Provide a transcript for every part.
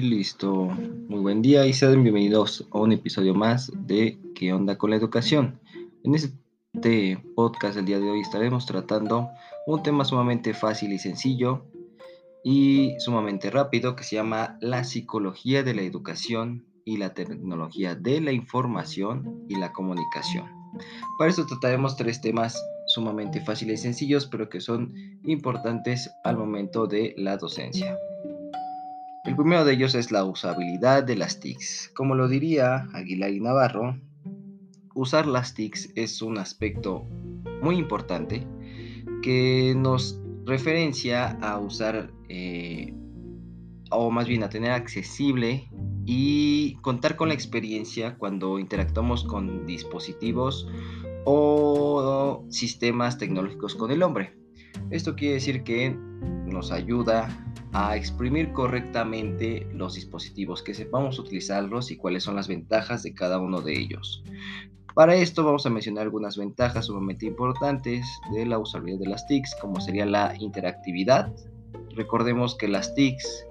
Listo. Muy buen día y sean bienvenidos a un episodio más de ¿Qué onda con la educación? En este podcast del día de hoy estaremos tratando un tema sumamente fácil y sencillo y sumamente rápido que se llama la psicología de la educación y la tecnología de la información y la comunicación. Para eso trataremos tres temas sumamente fáciles y sencillos, pero que son importantes al momento de la docencia. El primero de ellos es la usabilidad de las TICs. Como lo diría Aguilar y Navarro, usar las TICs es un aspecto muy importante que nos referencia a usar, eh, o más bien a tener accesible y contar con la experiencia cuando interactuamos con dispositivos o sistemas tecnológicos con el hombre. Esto quiere decir que nos ayuda a exprimir correctamente los dispositivos, que sepamos utilizarlos y cuáles son las ventajas de cada uno de ellos. Para esto vamos a mencionar algunas ventajas sumamente importantes de la usabilidad de las TICs, como sería la interactividad. Recordemos que las TICs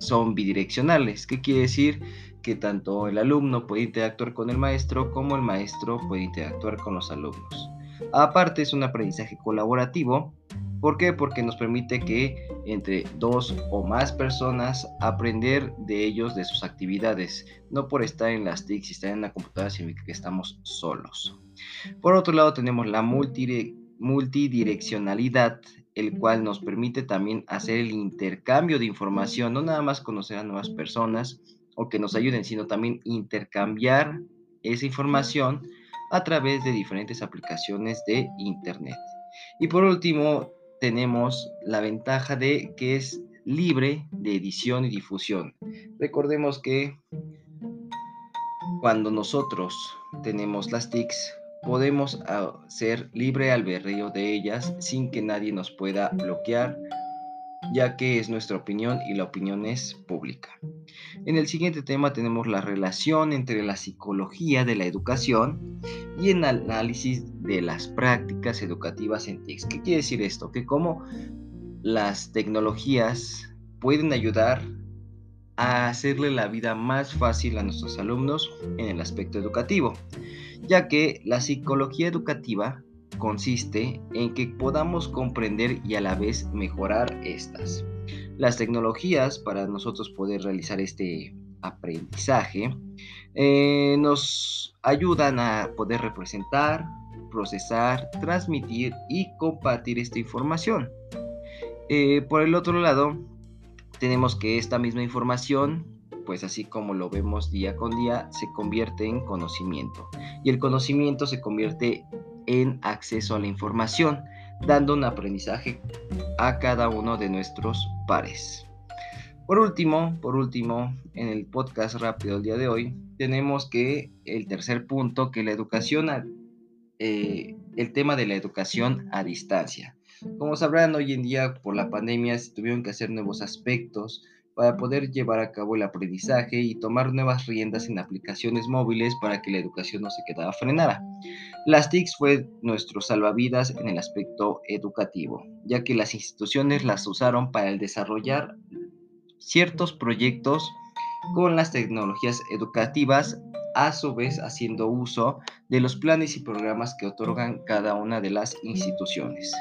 son bidireccionales. ¿Qué quiere decir? Que tanto el alumno puede interactuar con el maestro como el maestro puede interactuar con los alumnos. Aparte es un aprendizaje colaborativo ¿Por qué? Porque nos permite que entre dos o más personas aprender de ellos, de sus actividades, no por estar en las TIC, y estar en la computadora, sino que estamos solos. Por otro lado, tenemos la multidireccionalidad, el cual nos permite también hacer el intercambio de información, no nada más conocer a nuevas personas o que nos ayuden, sino también intercambiar esa información a través de diferentes aplicaciones de Internet. Y por último, tenemos la ventaja de que es libre de edición y difusión. Recordemos que cuando nosotros tenemos las TICs, podemos ah, ser libre albedrío de ellas sin que nadie nos pueda bloquear ya que es nuestra opinión y la opinión es pública. En el siguiente tema tenemos la relación entre la psicología de la educación y el análisis de las prácticas educativas en TICS. ¿Qué quiere decir esto? Que cómo las tecnologías pueden ayudar a hacerle la vida más fácil a nuestros alumnos en el aspecto educativo, ya que la psicología educativa consiste en que podamos comprender y a la vez mejorar estas. Las tecnologías para nosotros poder realizar este aprendizaje eh, nos ayudan a poder representar, procesar, transmitir y compartir esta información. Eh, por el otro lado, tenemos que esta misma información, pues así como lo vemos día con día, se convierte en conocimiento. Y el conocimiento se convierte en acceso a la información, dando un aprendizaje a cada uno de nuestros pares. Por último, por último, en el podcast rápido del día de hoy, tenemos que el tercer punto, que la educación, eh, el tema de la educación a distancia. Como sabrán, hoy en día por la pandemia se tuvieron que hacer nuevos aspectos para poder llevar a cabo el aprendizaje y tomar nuevas riendas en aplicaciones móviles para que la educación no se quedara frenada. Las TICs fue nuestro salvavidas en el aspecto educativo, ya que las instituciones las usaron para desarrollar ciertos proyectos con las tecnologías educativas, a su vez haciendo uso de los planes y programas que otorgan cada una de las instituciones.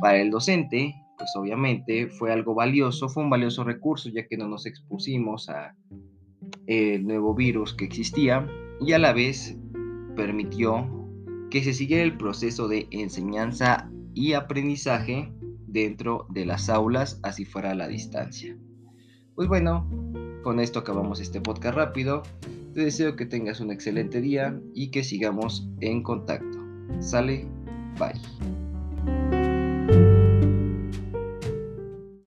Para el docente, pues obviamente fue algo valioso, fue un valioso recurso ya que no nos expusimos a el nuevo virus que existía y a la vez permitió que se siguiera el proceso de enseñanza y aprendizaje dentro de las aulas, así fuera a la distancia. Pues bueno, con esto acabamos este podcast rápido. Te deseo que tengas un excelente día y que sigamos en contacto. Sale, bye.